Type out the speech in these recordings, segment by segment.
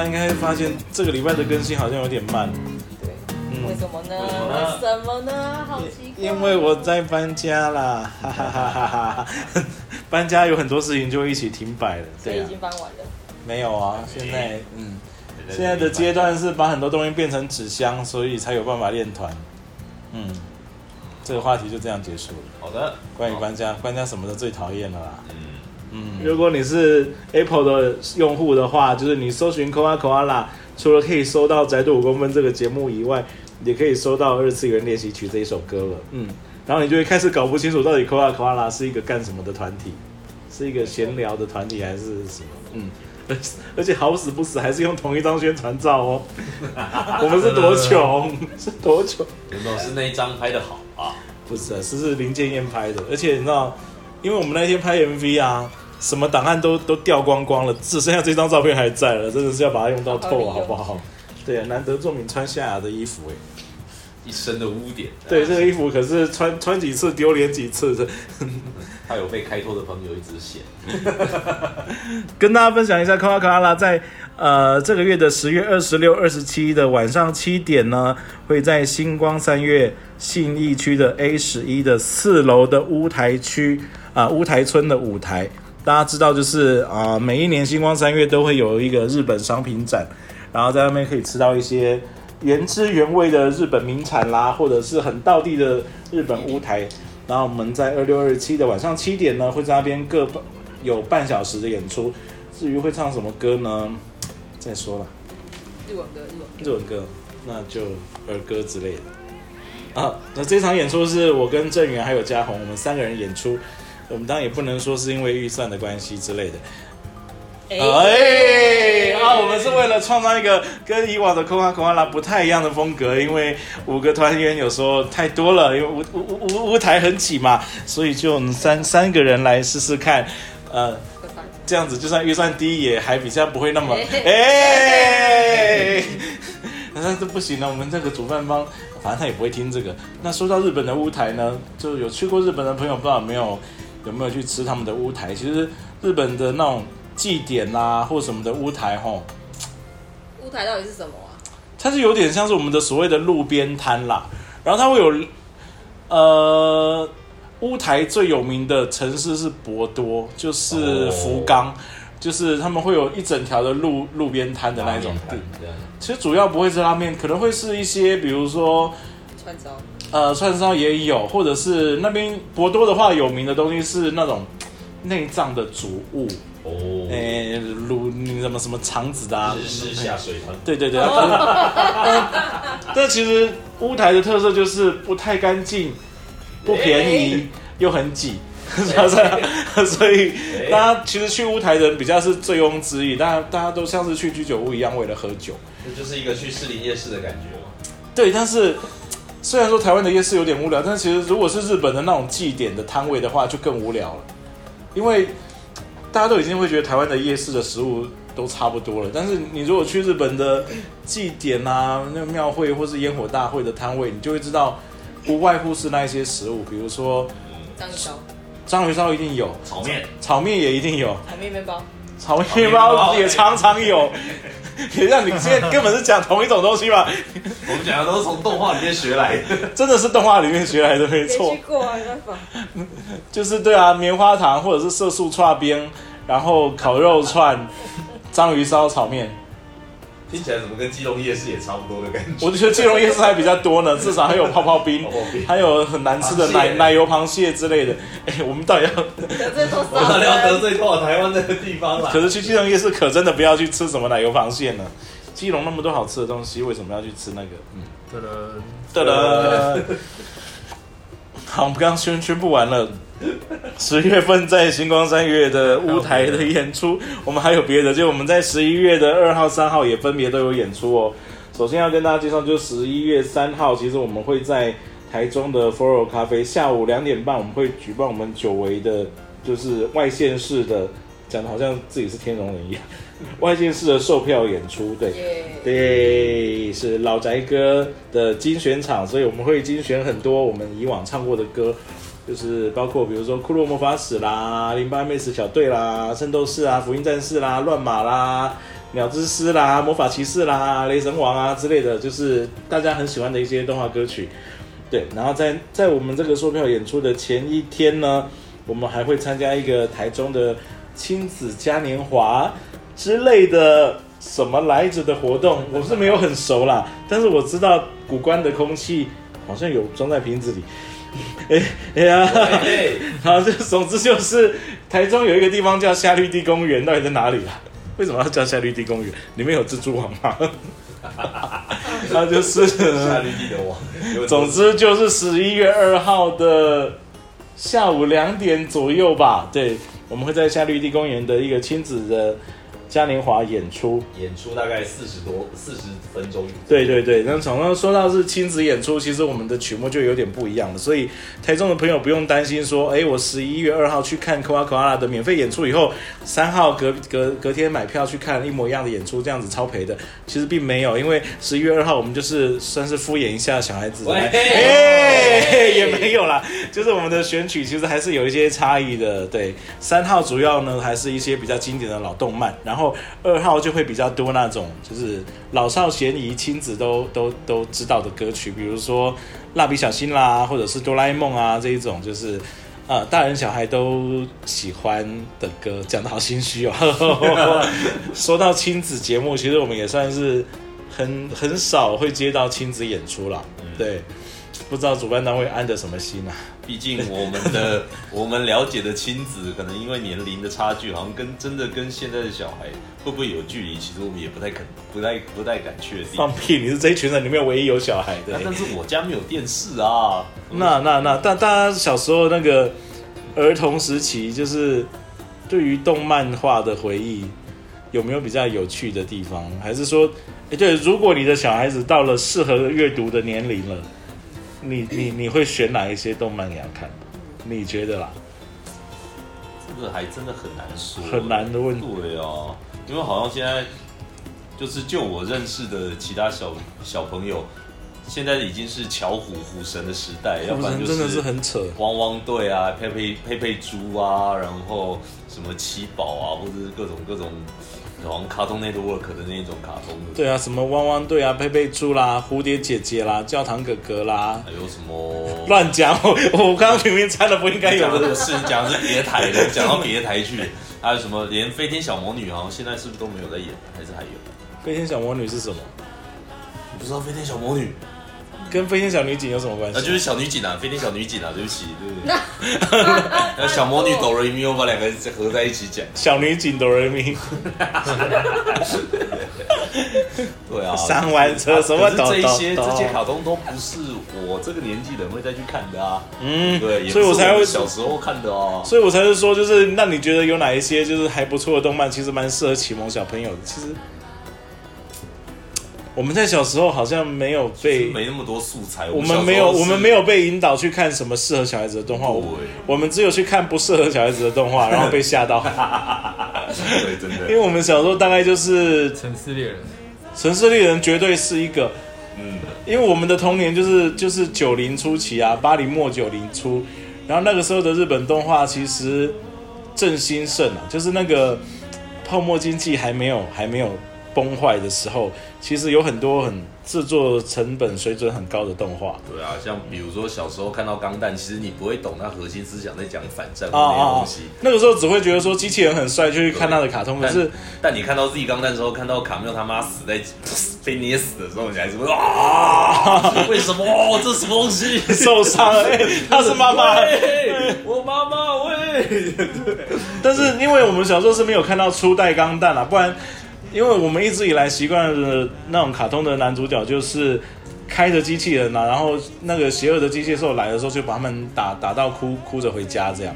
家应该会发现这个礼拜的更新好像有点慢。对，嗯为什么呢？为什么呢什么呢？好奇怪。因为我在搬家啦，哈哈哈哈哈哈！搬家有很多事情就会一起停摆了，对啊所以已，经搬完了。没有啊，现在嗯，现在的阶段是把很多东西变成纸箱，所以才有办法练团。嗯，这个话题就这样结束了。好的，关于搬家，搬家什么的最讨厌了啦。嗯，嗯，如果你是 Apple 的用户的话，就是你搜寻 Koala Koala，除了可以搜到《宅度五公分》这个节目以外，也可以搜到《二次元练习曲》这一首歌了。嗯，然后你就会开始搞不清楚到底 Koala Koala 是一个干什么的团体，是一个闲聊的团体还是什么？嗯，而 而且好死不死还是用同一张宣传照哦。我们是多穷，是多穷。有没有是那一张拍的好啊？不是、啊，是是林建燕拍的，而且你知道，因为我们那天拍 MV 啊，什么档案都都掉光光了，只剩下这张照片还在了，真的是要把它用到透了，好不好？对啊，难得仲敏穿夏雅的衣服哎，一身的污点，对，这个衣服可是穿穿几次丢脸几次的。他有被开脱的朋友一直写，跟大家分享一下，卡拉卡拉在呃这个月的十月二十六、二十七的晚上七点呢，会在星光三月信义区的 A 十一的四楼的乌台区啊、乌台村的舞台。大家知道，就是啊、每一年星光三月都会有一个日本商品展，然后在那边可以吃到一些原汁原味的日本名产啦，或者是很道地的日本乌台。然后我们在二六二七的晚上七点呢，会在那边各有半小时的演出。至于会唱什么歌呢？再说了，日文歌，日文歌。日文歌，那就儿歌之类的。啊，那这场演出是我跟郑源还有嘉宏，我们三个人演出。我们当然也不能说是因为预算的关系之类的。哎，啊，我们是为了创造一个跟以往的 Coca Cola 不太一样的风格，因为五个团员有时候太多了，因为舞舞舞舞台很挤嘛，所以就三三个人来试试看，呃，这样子就算预算低，也还比较不会那么哎。但是不行了，我们这个主办方，反正他也不会听这个。那说到日本的乌台呢，就有去过日本的朋友，不知道有没有有没有去吃他们的乌台？其实日本的那种祭典啦、或什么的乌台吼，乌台到底是什么啊？它是有点像是我们的所谓的路边摊啦。然后它会有呃乌台最有名的城市是博多，就是福冈。就是他们会有一整条的路路边摊的那一种其实主要不会是拉面，可能会是一些比如说串烧。呃串烧也有，或者是那边博多的话有名的东西是那种内脏的煮物，哦，诶、卤你什么什么肠子的啊，日式下水团，对对对，但其实乌台的特色就是不太干净、不便宜又很挤，所以大家其实去乌台的人比较是醉翁之意，大家大家都像是去居酒屋一样为了喝酒。这就是一个去士林夜市的感觉嘛。对，但是虽然说台湾的夜市有点无聊，但其实如果是日本的那种祭典的摊位的话，就更无聊了，因为大家都已经会觉得台湾的夜市的食物都差不多了。但是你如果去日本的祭典啊、那个庙会或是烟火大会的摊位，你就会知道，不外乎是那一些食物，比如说章鱼烧、章鱼烧一定有，炒面，炒面也一定有，炒面面包，炒面包也常常有。也让你现在根本是讲同一种东西吧？我们讲的都是从动画里面学来的。真的是动画里面学来的，没没错去。过啊。就是对啊，棉花糖或者是色素串边，然后烤肉串、章鱼烧、炒面。听起来怎么跟基隆夜市也差不多的感觉？我觉得基隆夜市还比较多呢，至少还有泡泡冰泡泡冰，还有很难吃的奶奶油螃蟹之类的。哎，我们到底要？得罪多我少到底要得人？罪多少台湾这个地方啦？可是去基隆夜市可真的不要去吃什么奶油螃蟹呢。基隆那么多好吃的东西，为什么要去吃那个？嗯，对了，对了。好，我们刚刚宣宣布完了，十月份在星光三月的舞台的演出，我们还有别的，就我们在十一月的二号、三号也分别都有演出哦。首先要跟大家介绍，就十一月三号，其实我们会在台中的 Foro 咖啡下午两点半，我们会举办我们久违的，就是外县市的，讲的好像自己是天龙人一样，外县市的售票演出，对。对，是老宅哥的精选场，所以我们会精选很多我们以往唱过的歌，就是包括比如说《库洛魔法使》啦、零八妹子小队啦、圣斗士啊、福音战士啦、乱马啦、鸟之诗啦、魔法骑士啦、雷神王啊之类的，就是大家很喜欢的一些动画歌曲。对，然后在在我们这个售票演出的前一天呢，我们还会参加一个台中的亲子嘉年华之类的什么来着的活动，我是没有很熟啦，但是我知道古关的空气好像有装在瓶子里。哎哎呀，嘿好，这总之就是台中有一个地方叫夏绿地公园，到底在哪里啊？为什么要叫夏绿地公园？里面有蜘蛛网吗？那就是夏绿地的网，有总之就是十一月二号的下午两点左右吧。对，我们会在夏绿地公园的一个亲子的嘉年华演出。演出大概四十多四十分钟。对对对，那常常说到是亲子演出，其实我们的曲目就有点不一样了。所以台中的朋友不用担心说，哎，我十一月二号去看科瓦科阿拉的免费演出以后，三号隔隔隔天买票去看一模一样的演出，这样子超赔的。其实并没有，因为十一月二号我们就是算是敷衍一下小孩子，哎，也没有啦，就是我们的选曲其实还是有一些差异的。对，三号主要呢还是一些比较经典的老动漫，然后二号就会比较多那种就是老少咸宜、亲子都都都知道的歌曲，比如说蜡笔小新啦，或者是哆啦 A 梦啊这一种，就是呃大人小孩都喜欢的歌。讲的好心虚哦。说到亲子节目，其实我们也算是很很少会接到亲子演出啦。对，不知道主办单位安的什么心啊？毕竟我们的 我们了解的亲子，可能因为年龄的差距，好像跟真的跟现在的小孩会不会有距离，其实我们也不太肯、不太不太敢确定。放屁！你是这一群人里面唯一有小孩的啊。但是我家没有电视啊。那那那，但大家小时候那个儿童时期，就是对于动漫画的回忆，有没有比较有趣的地方？还是说，哎，对，如果你的小孩子到了适合阅读的年龄了，你你你会选哪一些动漫给他看？你觉得啦？这个还真的很难说，很难的问题。对啊，因为好像现在就是就我认识的其他小小朋友，现在已经是巧虎虎神的时代，要不然就真的是很扯。汪汪队啊，佩佩佩佩猪啊，然后什么七宝啊，或者是各种各种。好像卡通 network 的那种卡通的，对啊，什么汪汪队啊、佩佩猪啦、蝴蝶姐姐啦、教堂哥哥啦，还有什么乱讲，我我刚刚明明猜的不应该有的是讲的是别台的，讲到别台去，还有什么连飞天小魔女好像现在是不是都没有在演，还是还有？飞天小魔女是什么？你不知道飞天小魔女？跟飞天小女警有什么关系？啊，就是小女警啊，飞天小女警啊，对不起，对不对？那小魔女哆瑞咪，我把两个合在一起讲。小女警哆瑞咪。对啊，上完车什么？这一些这些卡通都不是我这个年纪人会再去看的啊。嗯，对，所以我才会小时候看的哦。所以我才是说，就是那你觉得有哪一些就是还不错的动漫，其实蛮适合启蒙小朋友的？其实。我们在小时候好像没有被没那么多素材，我们没有我们没有被引导去看什么适合小孩子的动画，我们只有去看不适合小孩子的动画，然后被吓到。对，真的，因为我们小时候大概就是城市猎人，城市猎人绝对是一个，嗯，因为我们的童年就是就是九零初期啊，八零末九零初，然后那个时候的日本动画其实正兴盛啊，就是那个泡沫经济还没有还没有。崩坏的时候，其实有很多很制作成本水准很高的动画。对啊，像比如说小时候看到钢弹，其实你不会懂它核心思想在讲反战那些东西。那个时候只会觉得说机器人很帅，就去看他的卡通。可是，但你看到自己钢弹之后，看到卡缪他妈死在被捏死的时候，你还是会啊？为什么？这什么东西？受伤了？他是妈妈，我妈妈喂。但是因为我们小时候是没有看到初代钢弹啊，不然。因为我们一直以来习惯的那种卡通的男主角就是开着机器人啊，然后那个邪恶的机械兽来的时候就把他们打打到哭哭着回家，这样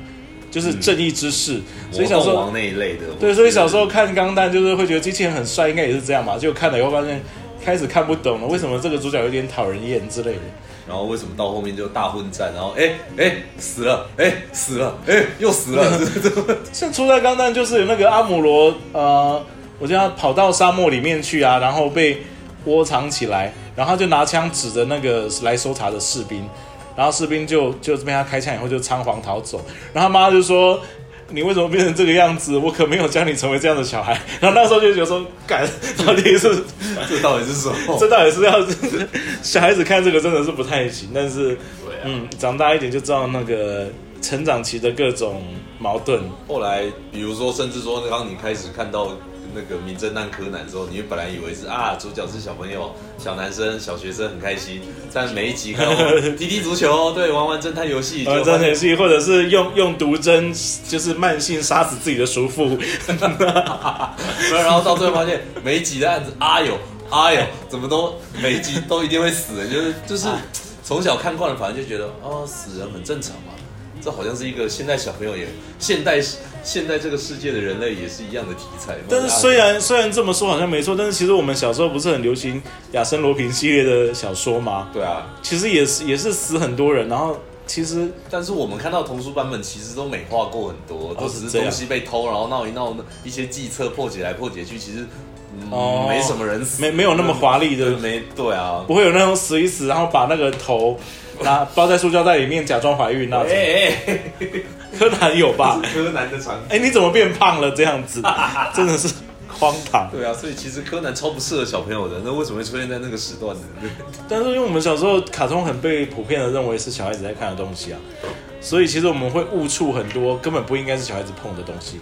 就是正义之士。所以小时候那一类的，对，所以小时候看钢弹就是会觉得机器人很帅，应该也是这样吧。就看了以后发现开始看不懂了，为什么这个主角有点讨人厌之类的。然后为什么到后面就大混战？然后哎哎死了，哎死了，哎又死了。像初代钢弹就是有那个阿姆罗呃。我就要跑到沙漠里面去啊，然后被窝藏起来，然后就拿枪指着那个来搜查的士兵，然后士兵就就被他开枪以后就仓皇逃走，然后他妈就说你为什么变成这个样子？我可没有教你成为这样的小孩。然后那时候就觉得说，干，到底是这到底是什么？这到底是要 小孩子看这个真的是不太行，但是啊。嗯，长大一点就知道那个成长期的各种矛盾。后来，比如说，甚至说，当你开始看到那个《名侦探柯南》之后，你本来以为是啊，主角是小朋友、小男生、小学生，很开心。但每一集看到 踢踢足球，对，玩玩侦探游戏，呃，就发现这游戏或者是用用毒针，就是慢性杀死自己的叔父。然后到最后发现每一集的案子，哎呦，哎呦，怎么都每一集都一定会死人，就是就是从小看惯了，反正就觉得哦，死人很正常嘛。这好像是一个现代小朋友也现代现代这个世界的人类也是一样的题材。但是虽然虽然这么说好像没错，但是其实我们小时候不是很流行亚森罗平系列的小说吗？对啊，其实也是也是死很多人，然后其实但是我们看到童书版本其实都美化过很多，都只是东西被偷，然后闹一闹，一些计策破解来破解去，其实、嗯哦没什么人死，没没有那么华丽的对，没对啊。不会有那种死一死，然后把那个头 拿包在塑胶袋里面假装怀孕那种。哎哎，柯南有吧？柯南的场景。哎，你怎么变胖了这样子？真的是荒唐。对啊，所以其实柯南超不适合小朋友的，那为什么会出现在那个时段呢？但是因为我们小时候卡通很被普遍的认为是小孩子在看的东西啊，所以其实我们会误触很多根本不应该是小孩子碰的东西。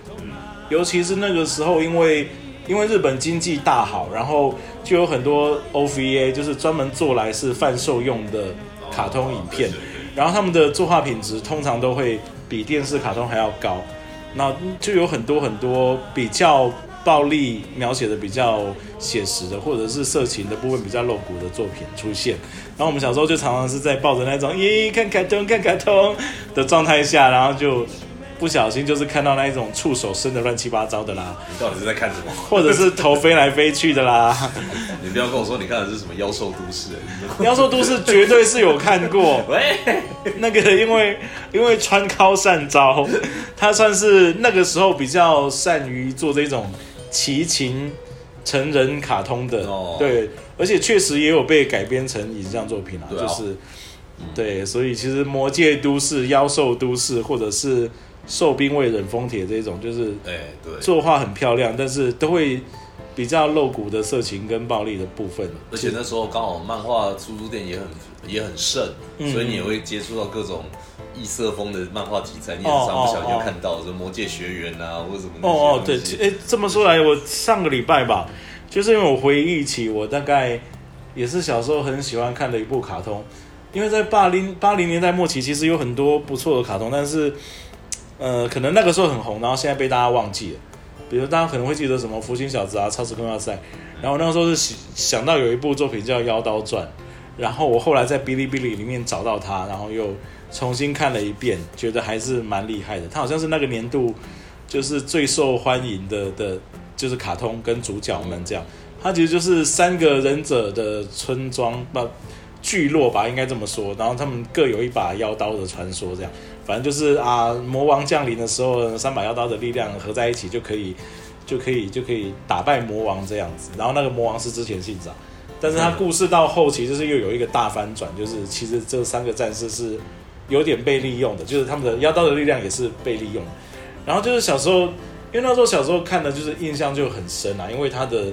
尤其是那个时候，因为因为日本经济大好，然后就有很多 OVA，就是专门做来是贩售用的卡通影片，然后他们的作画品质通常都会比电视卡通还要高，那就有很多很多比较暴力描写的比较写实的，或者是色情的部分比较露骨的作品出现。然后我们小时候就常常是在抱着那种咦看卡通看卡通的状态下，然后就不小心就是看到那一种触手伸的乱七八糟的啦，你到底是在看什么？或者是头飞来飞去的啦。你不要跟我说你看的是什么《妖兽都市》你要说都市绝对是有看过，喂，那个因为因为川尻善招，他算是那个时候比较善于做这种奇情成人卡通的，哦。对，而且确实也有被改编成影像作品啊。就是对，所以其实《魔界都市》《妖兽都市》或者是《兽兵卫忍风铁》这种，就是哎，对，作画很漂亮，但是都会比较露骨的色情跟暴力的部分，而且那时候刚好漫画出租店也很也很盛，嗯。所以你也会接触到各种异色风的漫画题材，你也哦常不小心哦就看到，什么魔界学园啊，或者什么哦哦，对哎，这么说来，我上个礼拜吧，就是因为我回忆起我大概也是小时候很喜欢看的一部卡通，因为在八零八零年代末期，其实有很多不错的卡通，但是呃，可能那个时候很红，然后现在被大家忘记了。比如大家可能会记得什么《福星小子》啊，《超时空要塞》，然后那个时候是想到有一部作品叫《妖刀传》，然后我后来在哔哩哔哩里面找到它，然后又重新看了一遍，觉得还是蛮厉害的。它好像是那个年度就是最受欢迎的的，就是卡通跟主角们这样。它其实就是三个忍者的村庄不聚落吧，应该这么说。然后他们各有一把妖刀的传说，这样。反正就是啊，魔王降临的时候，三把妖刀的力量合在一起就可以，就可以就可以打败魔王这样子。然后那个魔王是之前信长，但是他故事到后期就是又有一个大翻转，就是其实这三个战士是有点被利用的，就是他们的妖刀的力量也是被利用。然后就是小时候，因为那时候小时候看的就是印象就很深啊，因为他的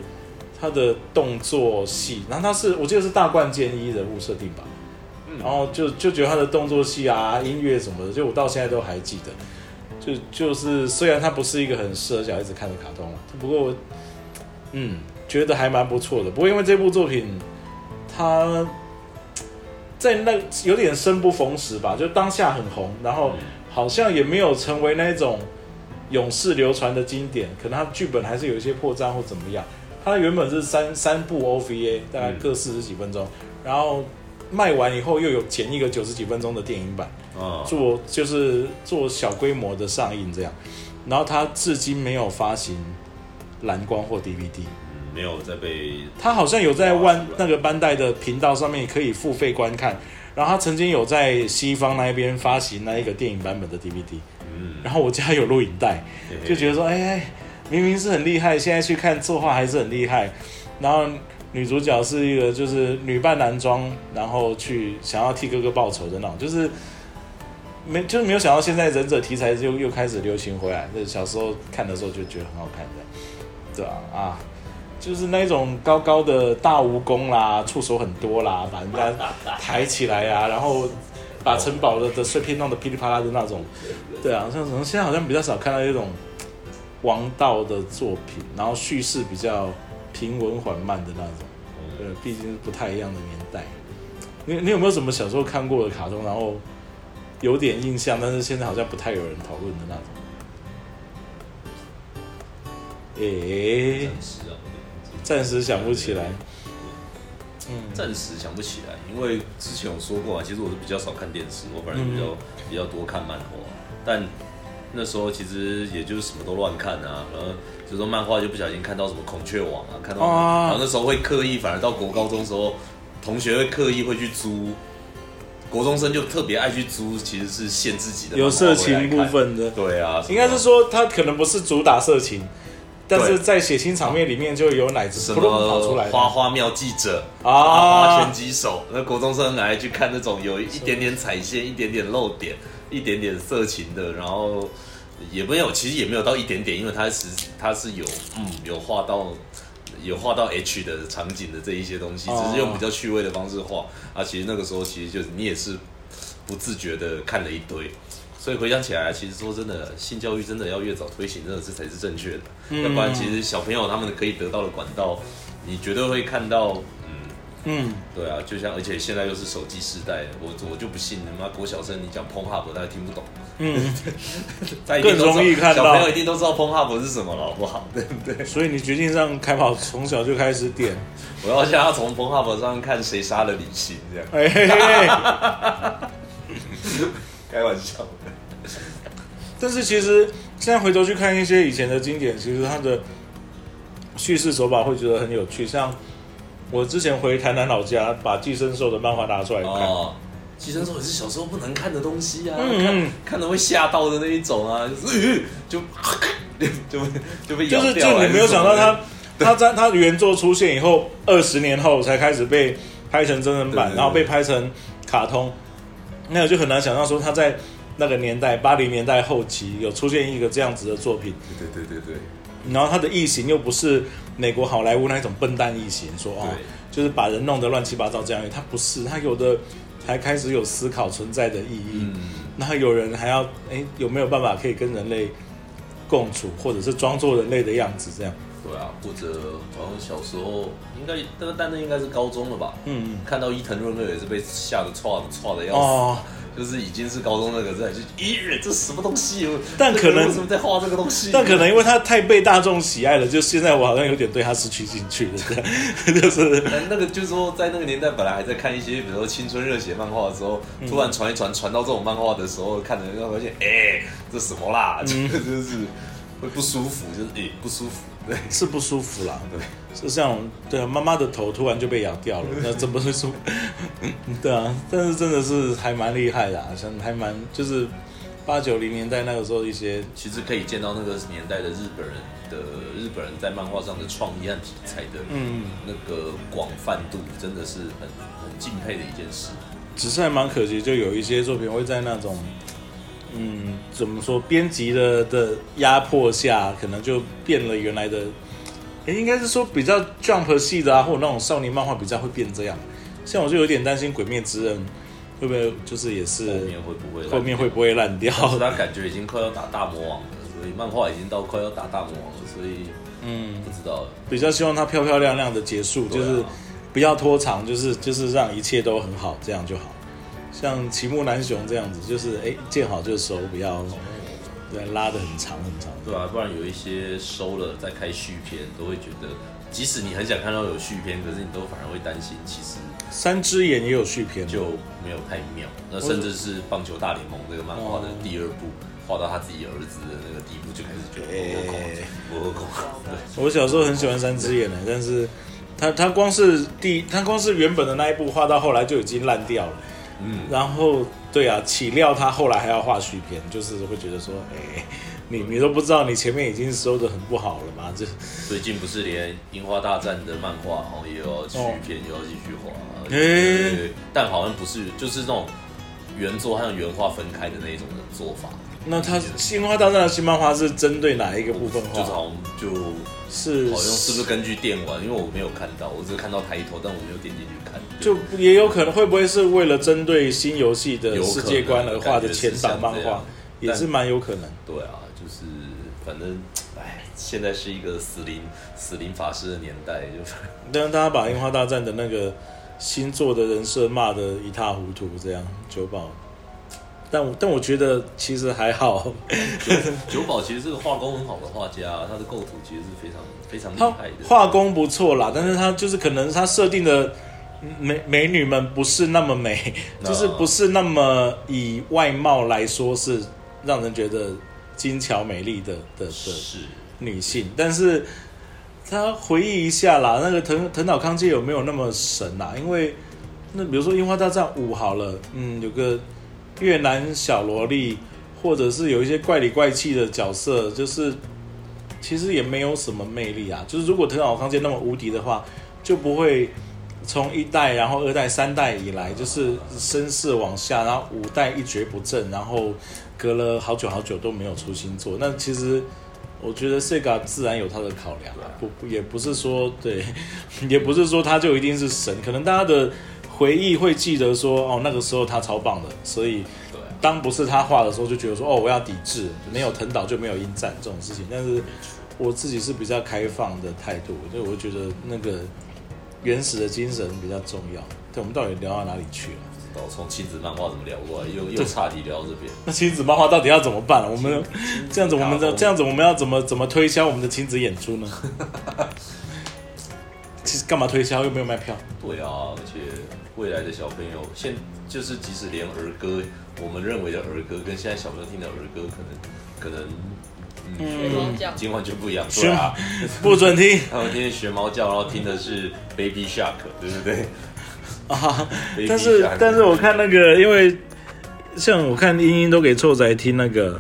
他的动作戏，然后他是我记得是大冠剑一人物设定吧，然后就就觉得他的动作戏啊、音乐什么的，就我到现在都还记得。就就是虽然它不是一个很适合小孩子看的卡通了，不过我嗯觉得还蛮不错的。不过因为这部作品，它在那有点生不逢时吧，就当下很红，然后好像也没有成为那种永世流传的经典，可能它剧本还是有一些破绽或怎么样。它原本是三三部 OVA，大概各四十几分钟，然后卖完以后又有剪一个九十几分钟的电影版，啊，做就是做小规模的上映这样，然后它至今没有发行蓝光或 DVD，嗯没有在被它好像有在万那个班代的频道上面可以付费观看，然后它曾经有在西方那边发行那一个电影版本的 DVD，嗯，然后我家有录影带，就觉得说，哎哎，明明是很厉害，现在去看作画还是很厉害。然后女主角是一个就是女扮男装，然后去想要替哥哥报仇的那种，就是没就是没有想到现在忍者题材又又开始流行回来。那小时候看的时候就觉得很好看的，对啊啊，就是那种高高的大蜈蚣啦，触手很多啦，把人家抬起来啊，然后把城堡的的碎片弄得噼里啪啦的那种。对啊，像什么现在好像比较少看到这种王道的作品，然后叙事比较平稳缓慢的那种。对，毕竟是不太一样的年代。你你有没有什么小时候看过的卡通，然后有点印象，但是现在好像不太有人讨论的那种？诶、暂时啊，暂时想不起来。嗯，暂时想不起来，因为之前有说过啊，其实我是比较少看电视，我反而比较、比较多看漫画，但那时候其实也就是什么都乱看啊，然后就说漫画就不小心看到什么孔雀王啊，看到然后那时候会刻意，反而到国高中时候，同学会刻意会去租，国中生就特别爱去租，其实是限自己的有色情部，分的，对啊，应该是说他可能不是主打色情，但是在血腥场面里面就有奶子什扑通跑出来的。么花花妙记者啊。花拳击手，那国中生来去看那种有一点点彩线、一点点漏点、一点点色情的，然后也没有，其实也没有到一点点，因为它是它是有嗯有画到有画到 H 的场景的这一些东西，哦只是用比较趣味的方式画啊。其实那个时候其实就是你也是不自觉的看了一堆。所以回想起来，其实说真的，性教育真的要越早推行，真的是才是正确的。嗯要不然，其实小朋友他们可以得到的管道，你绝对会看到，嗯，嗯，对啊，就像而且现在又是手机时代，我我就不信他妈国小生你讲 p o n h u b 他听不懂，嗯，更容易看到小朋友一定都知道 p o n h u b 是什么了，好不好？对不对？所以你决定让凯宝从小就开始点，我要叫他从 p o n h u b 上看谁杀了李信，这样哎嘿嘿。开玩笑的。但是其实现在回头去看一些以前的经典，其实它的叙事手法会觉得很有趣。像我之前回台南老家，把《寄生兽》的漫画拿出来看，哦，寄生兽也是小时候不能看的东西啊，看看的会吓到的那一种啊，就就 就就被咬就是掉就你没有想到还是什么它它在它原作出现以后，二十年后才开始被拍成真人版，然后被拍成卡通，那我就很难想象说他在那个年代八零年代后期有出现一个这样子的作品。对对对对对，然后他的异形又不是美国好莱坞那一种笨蛋异形，说哦，就是把人弄得乱七八糟这样，他不是，他有的还开始有思考存在的意义，嗯，然后有人还要哎有没有办法可以跟人类共处，或者是装作人类的样子这样，对啊，或者好像小时候应该，但但那应该是高中了吧？嗯，看到伊藤润二也是被吓得错的错的要死，哦，就是已经是高中那个在就咦，这什么东西？但可能为什么在画这个东西？但可能因为他太被大众喜爱了，就现在我好像有点对他失去兴趣了，就是那个就是说，在那个年代，本来还在看一些，比如说青春热血漫画的时候，嗯突然传一传，传到这种漫画的时候，看的人会发现，哎、这什么啦？这 嗯个就是会不舒服，就是哎、不舒服，对 是不舒服啦。对。是像对啊，妈妈的头突然就被咬掉了，那怎么会说？对啊，但是真的是还蛮厉害的、啊，像还蛮就是八九零年代那个时候一些其实可以见到那个年代的日本人的日本人在漫画上的创意和题材的嗯，那个广泛度，真的是很很敬佩的一件事。只是还蛮可惜，就有一些作品会在那种嗯怎么说编辑的的压迫下，可能就变了原来的。诶应该是说比较 Jump 系的啊，或者那种少年漫画比较会变这样。像我就有点担心《鬼灭之刃》会不会就是也是后面会不会烂后面会不会烂掉？他感觉已经快要打大魔王了，所以漫画已经到快要打大魔王了，所以嗯，不知道。比较希望它漂漂亮亮的结束，啊就是不要拖长，就是就是让一切都很好，这样就好。像齐木南雄这样子，就是哎见好就收，不要对拉的很长很长。对啊，不然有一些收了再开续篇，都会觉得，即使你很想看到有续篇，可是你都反而会担心，其实三只眼也有续篇，就没有太妙。那甚至是棒球大联盟这个漫画的第二部，画到他自己儿子的那个地步，就开始觉得哎我有空，我有空。对，我小时候很喜欢三只眼的，但是他他光是第他光是原本的那一部画到后来就已经烂掉了。嗯，然后对啊，岂料他后来还要画续篇，就是会觉得说，哎，你你都不知道你前面已经收的很不好了嘛？这最近不是连樱花大战的漫画哦也要续篇，也要继续画。哎，但好像不是，就是那种原作和原画分开的那种的做法，那他《樱花大战》的新漫画是针对哪一个部分画？就是好像就是好像是不是根据电玩？因为我没有看到，我只是看到抬头，但我没有点进去看。就也有可能会不会是为了针对新游戏的世界观而画的前档漫画也是蛮有可能。对啊，就是反正哎，现在是一个死灵死灵法师的年代，就但是大家把《樱花大战》的那个星座的人设骂得一塌糊涂，这样九保。但我但我觉得其实还好，九保其实是个画工很好的画家，他的构图其实是非常非常厉他害的。画工不错啦，但是他就是可能他设定的美美女们不是那么美，就是不是那么以外貌来说是让人觉得精巧美丽的的的是女性，但是他回忆一下啦，那个藤藤岛康介有没有那么神啊？因为那比如说《樱花大战五》好了，嗯，有个越南小萝莉，或者是有一些怪里怪气的角色，就是其实也没有什么魅力啊。就是如果藤岛康介那么无敌的话，就不会从一代，然后二代、三代以来，就是声势往下，然后五代一蹶不振，然后隔了好久好久都没有出新作。那其实我觉得 Sega 自然有他的考量啊，不不也不是说对，也不是说他就一定是神，可能大家的回忆会记得说哦那个时候他超棒的，所以当不是他画的时候就觉得说哦我要抵制，没有藤岛就没有鹰战这种事情。但是我自己是比较开放的态度，所以我觉得那个原始的精神比较重要。对，我们到底聊到哪里去了？到从亲子漫画怎么聊过来，又又差题聊到这边。那亲子漫画到底要怎么办？我们这样子，我们的这样子，我们要怎么怎么推销我们的亲子演出呢？其实干嘛推销？又没有卖票。对啊，而且未来的小朋友，现就是即使连儿歌，我们认为的儿歌，跟现在小朋友听的儿歌，可能可能学猫叫已经完全不一样。对啊，不准听他们今天学猫叫，然后听的是 Baby Shark，对不对？啊！但是但是我看那个，因为像我看英英都给臭仔听那个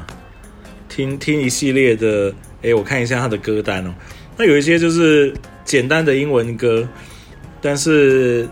听听一系列的，哎，我看一下他的歌单哦。那有一些就是简单的英文歌，但是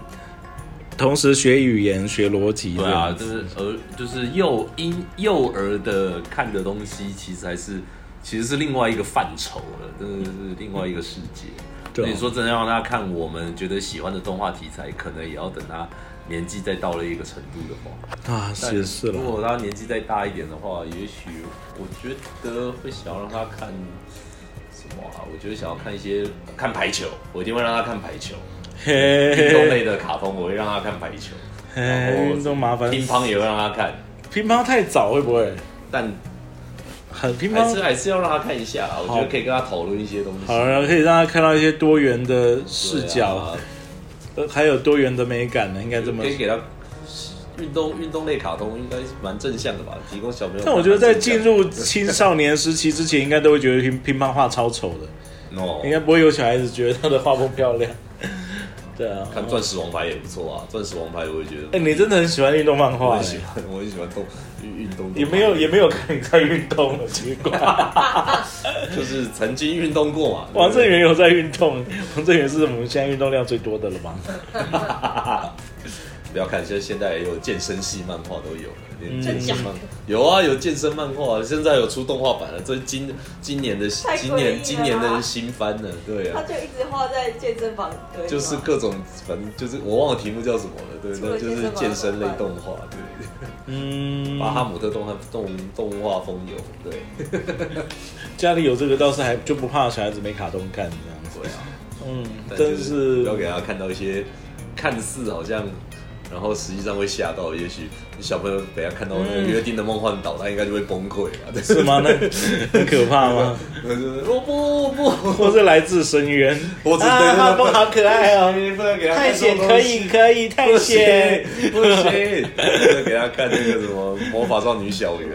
同时学语言、学逻辑这对啊，就是儿，就是幼婴幼儿的看的东西，其实还是其实是另外一个范畴了，真的是另外一个世界。对啊那你说真的要让他看我们觉得喜欢的动画题材，可能也要等他年纪再到了一个程度的话。啊，但是是如。果他年纪再大一点的话，也许我觉得会想要让他看什么啊？我觉得想要看一些看排球，我一定会让他看排球。嘿运动类的卡通我会让他看排球，然后嘿运动麻烦。乒乓也会让他看，乒乓太早会不会？但很乒还是乓还是要让他看一下啊。我觉得可以跟他讨论一些东西。好了，可以让他看到一些多元的视角，啊呃，还有多元的美感呢，应该这么可。以给他运动运动类卡通，应该是蛮正向的吧？提供小朋友。但我觉得在进入青少年时期之前，应该都会觉得乒乒乓画超丑的，no，应该不会有小孩子觉得他的画风漂亮。对啊，看钻石王牌也不错啊，钻石王牌我也觉得。哎、你真的很喜欢运动漫我画、欸，很喜欢，我很喜欢动运运动。也没有也没有看你在运动的，奇怪。就是曾经运动过嘛。王正源有在运动，王正源是我们现在运动量最多的了吗？不要看，现在现在也有健身系漫画都有了，连嗯。健身漫有啊，有健身漫画，现在有出动画版了，这是今今年的今年今年的新番呢，对啊，他就一直画在健身房对，就是各种反正就是我忘了题目叫什么了，对，那就是健健身类动画，对，嗯，巴哈姆特动画动动画风有，对。家里有这个倒是还就不怕小孩子没卡通看这样子。对啊，嗯，但是。不要给他看到一些看似好像。然后实际上会吓到，也许小朋友等下看到那个约定的梦幻岛，他应该就会崩溃啊！对是吗？那 很可怕吗？就是哦不不，我是来自深渊？我只对啊，那个画风好可爱哦。不能给他探看险可以，可以探不险。不行，不能给他看那个什么魔法少女小圆。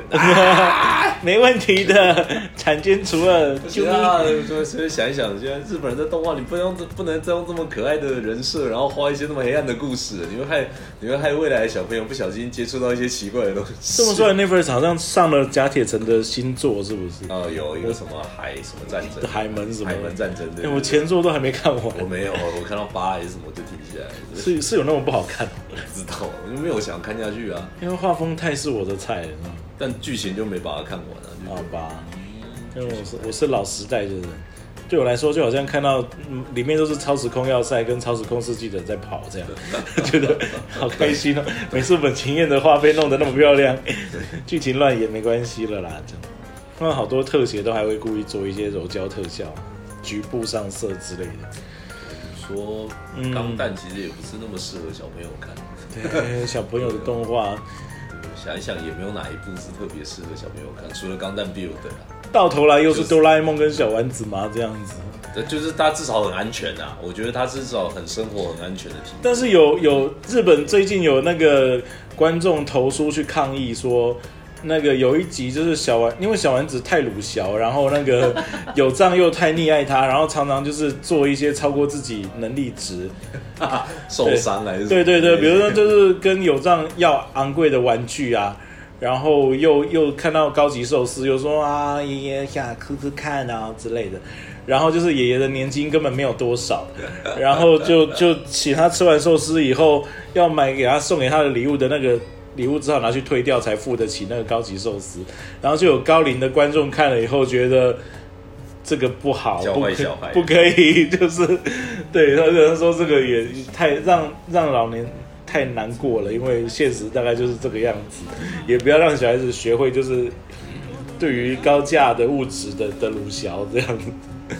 没问题的，产奸除恶！就啊，就所以想一想，现在日本人的动画，你不能用这不能再用这么可爱的人设，然后画一些那么黑暗的故事，你会害你会害未来的小朋友不小心接触到一些奇怪的东西。这么说来，Netflix 好像上了贾铁城的新作，是不是？哦，有一个什么海什么战争，海门什么的海门战争对哎我前作都还没看完，我没有，我看到八还是什么就停下来了，是是有那么不好看？不知道，我就没有想看下去啊。因为画风太是我的菜了，但剧情就没把它看完好吧？因为我是我是老时代的人，对我来说就好像看到嗯里面都是超时空要塞跟超时空世纪的在跑这样，觉得好开心哦。每次本情愿的画被弄得那么漂亮，剧情乱也没关系了啦。这样，他们好多特写都还会故意做一些柔焦特效，局部上色之类的。说嗯钢弹其实也不是那么适合小朋友看，对，小朋友的动画想一想也没有哪一部是特别适合小朋友看，除了钢弹 Build 啊，到头来又是哆啦 A 梦跟小丸子嘛这样子。这就是它至少很安全啊，我觉得它至少很生活很安全的。但是有有日本最近有那个观众投书去抗议说，那个有一集就是小丸，因为小丸子太鲁小，然后那个 有藏又太溺爱他，然后常常就是做一些超过自己能力值。受伤还是什么对对对，比如说就是跟有藏要昂贵的玩具啊。然后又又看到高级寿司，又说啊爷爷想吃吃看啊之类的，然后就是爷爷的年金根本没有多少，然后就就请他吃完寿司以后要买给他送给他的礼物的那个礼物，只好拿去退掉才付得起那个高级寿司，然后就有高龄的观众看了以后觉得这个不好，不可不可以，就是对他可能说这个也太让让老年。太难过了，因为现实大概就是这个样子，也不要让小孩子学会就是对于高价的物质的的鲁小这样。子。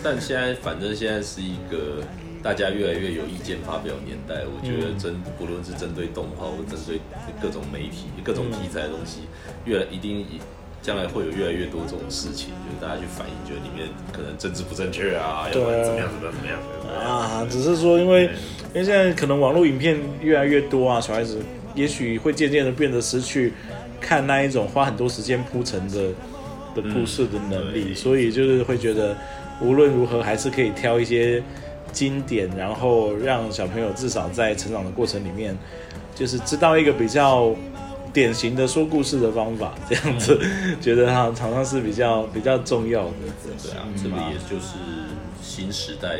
但现在反正现在是一个大家越来越有意见发表年代，我觉得针不论是针对动画或针对各种媒体、各种题材的东西，越来一定将来会有越来越多这种事情，就是大家去反映，觉得里面可能政治不正确啊，要不然怎么样怎么样怎么样。啊，只是说因为因为现在可能网络影片越来越多啊，小孩子也许会渐渐的变得失去看那一种花很多时间铺陈的的故事的能力，对所以就是会觉得无论如何还是可以挑一些经典，然后让小朋友至少在成长的过程里面，就是知道一个比较。典型的说故事的方法，这样子，觉得它常常是比较比较重要的。对啊，这个也就是新时代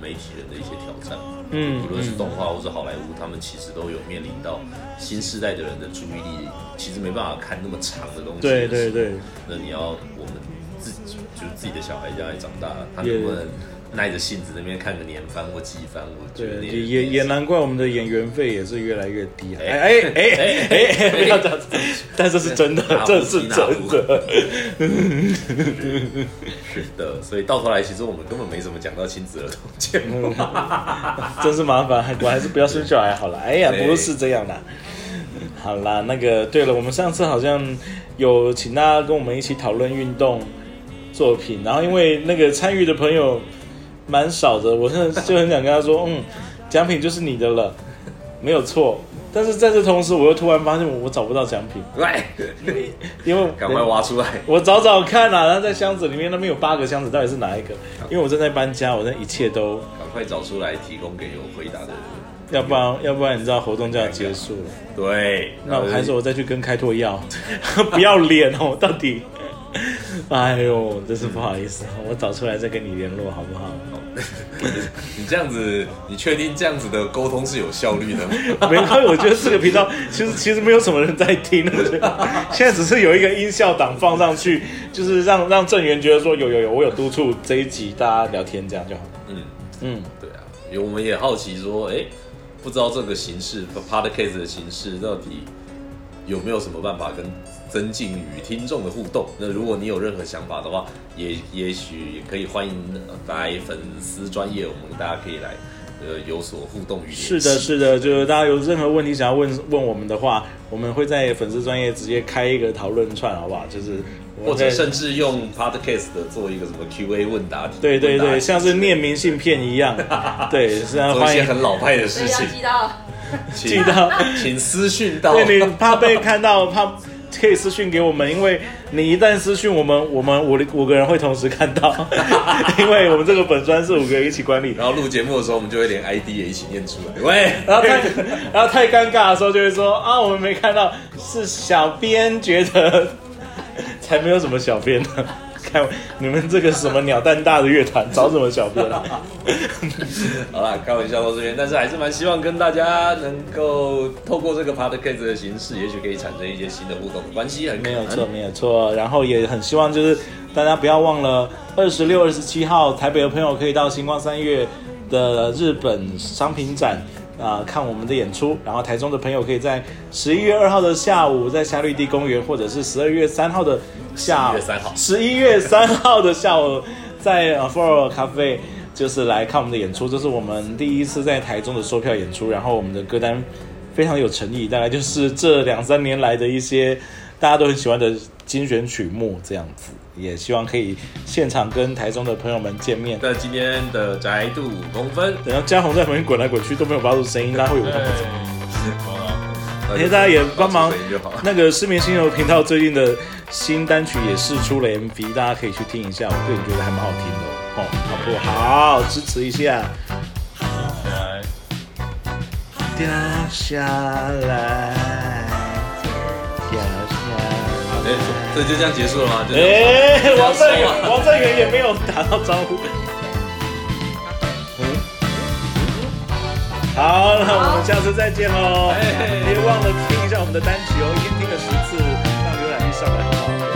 媒体人的一些挑战。嗯无论是动画或是好莱坞，他们其实都有面临到新时代的人的注意力，其实没办法看那么长的东西。对对对，那你要我们自己，就是自己的小孩将来长大，他也能不能耐着性子那边看个年番或季番？我觉得也，也也难怪我们的演员费也是越来越低啊！哎哎哎哎哎哎，不要这样子，但这是真的，这是真的。是的，所以到头来，其实我们根本没怎么讲到亲子儿童节目。真是麻烦，我还是不要生小孩好了。哎呀，不是这样的。好啦，那个对了，我们上次好像有请大家跟我们一起讨论运动作品，然后因为那个参与的朋友蛮少的，我真的就很想跟他说，嗯，奖品就是你的了，没有错。但是在这同时，我又突然发现我我找不到奖品，来，因为赶快挖出来。我找找看啊，他在箱子里面那边有八个箱子，到底是哪一个？因为我正在搬家，我那一切都，赶快找出来，提供给有回答的人。要不然要不然你知道活动就要结束了。对，那我还是我再去跟开拓要，不要脸哦，到底，哎呦，真是不好意思，我找出来再跟你联络好不好？你这样子，你确定这样子的沟通是有效率的吗？没关系，我觉得这个频道 其实其实没有什么人在听，我觉得现在只是有一个音效档放上去，就是让让郑源觉得说有有有，我有督促这一集大家聊天这样就好。嗯，嗯，对啊，因为我们也好奇说，哎，不知道这个形式 podcast 的形式到底有没有什么办法跟增进与听众的互动？那如果你有任何想法的话，也也许可以欢迎呃在粉丝专业，我们大家可以来呃有所互动与联系。是的，是的，就是大家有任何问题想要问问我们的话，我们会在粉丝专业直接开一个讨论串，好不好？就是或者甚至用 podcast 的做一个什么 Q&A 问答题，对对对，像是念明信片一样，对，是啊，做一欢迎。些很老派的事情。记到。请寄到，请私讯到。对你怕被看到，怕可以私讯给我们，因为你一旦私讯我们，我们五五个人会同时看到，因为我们这个本专是五个人一起管理。然后录节目的时候，我们就会连 ID 也一起念出来。喂，然后太然后太尴尬的时候，就会说啊，我们没看到，是小编觉得才没有什么小编呢。看你们这个什么鸟蛋大的乐团，找什么小编啊？好啦，开玩笑到这边，但是还是蛮希望跟大家能够透过这个 podcast 的形式，也许可以产生一些新的互动的关系。很没有错，没有错。然后也很希望就是大家不要忘了二十六、二十七号台北的朋友可以到星光三月的日本商品展啊、看我们的演出。然后台中的朋友可以在十一月二号的下午在夏绿蒂公园，或者是十二月三号的下午11月3号十一月三号的下午在呃 For 咖啡。就是来看我们的演出，这是我们第一次在台中的售票演出，然后我们的歌单非常有诚意，大概就是这两三年来的一些大家都很喜欢的精选曲目这样子，也希望可以现场跟台中的朋友们见面。那今天的宅度五公分，等下嘉宏在旁边滚来滚去都没有发出声音，大家会有对，而且大家也帮忙。那个失眠星球频道最近的新单曲也试出了 MV，大家可以去听一下，我个人觉得还蛮好听的哦，好不好？支持一下。掉下来，哎，这就这样结束了吗？就来。这样哎，王正元，王正元也没有打到招呼。嗯，好，那我们下次再见喽。哎别忘了听一下我们的单曲哦，一天听个十次，让浏览率上来好不好？